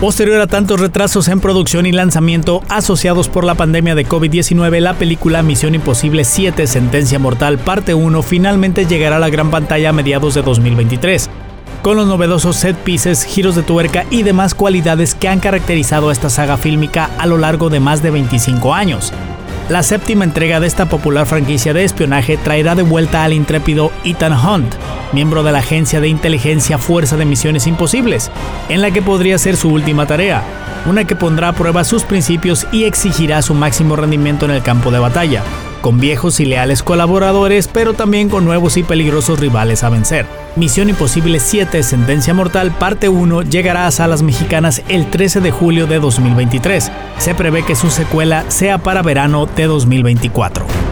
Posterior a tantos retrasos en producción y lanzamiento asociados por la pandemia de COVID-19, la película Misión Imposible 7 Sentencia Mortal Parte 1 finalmente llegará a la gran pantalla a mediados de 2023 con los novedosos set pieces, giros de tuerca y demás cualidades que han caracterizado a esta saga fílmica a lo largo de más de 25 años. La séptima entrega de esta popular franquicia de espionaje traerá de vuelta al intrépido Ethan Hunt, miembro de la agencia de inteligencia Fuerza de Misiones Imposibles, en la que podría ser su última tarea, una que pondrá a prueba sus principios y exigirá su máximo rendimiento en el campo de batalla con viejos y leales colaboradores, pero también con nuevos y peligrosos rivales a vencer. Misión Imposible 7 Sentencia Mortal Parte 1 llegará a salas mexicanas el 13 de julio de 2023. Se prevé que su secuela sea para verano de 2024.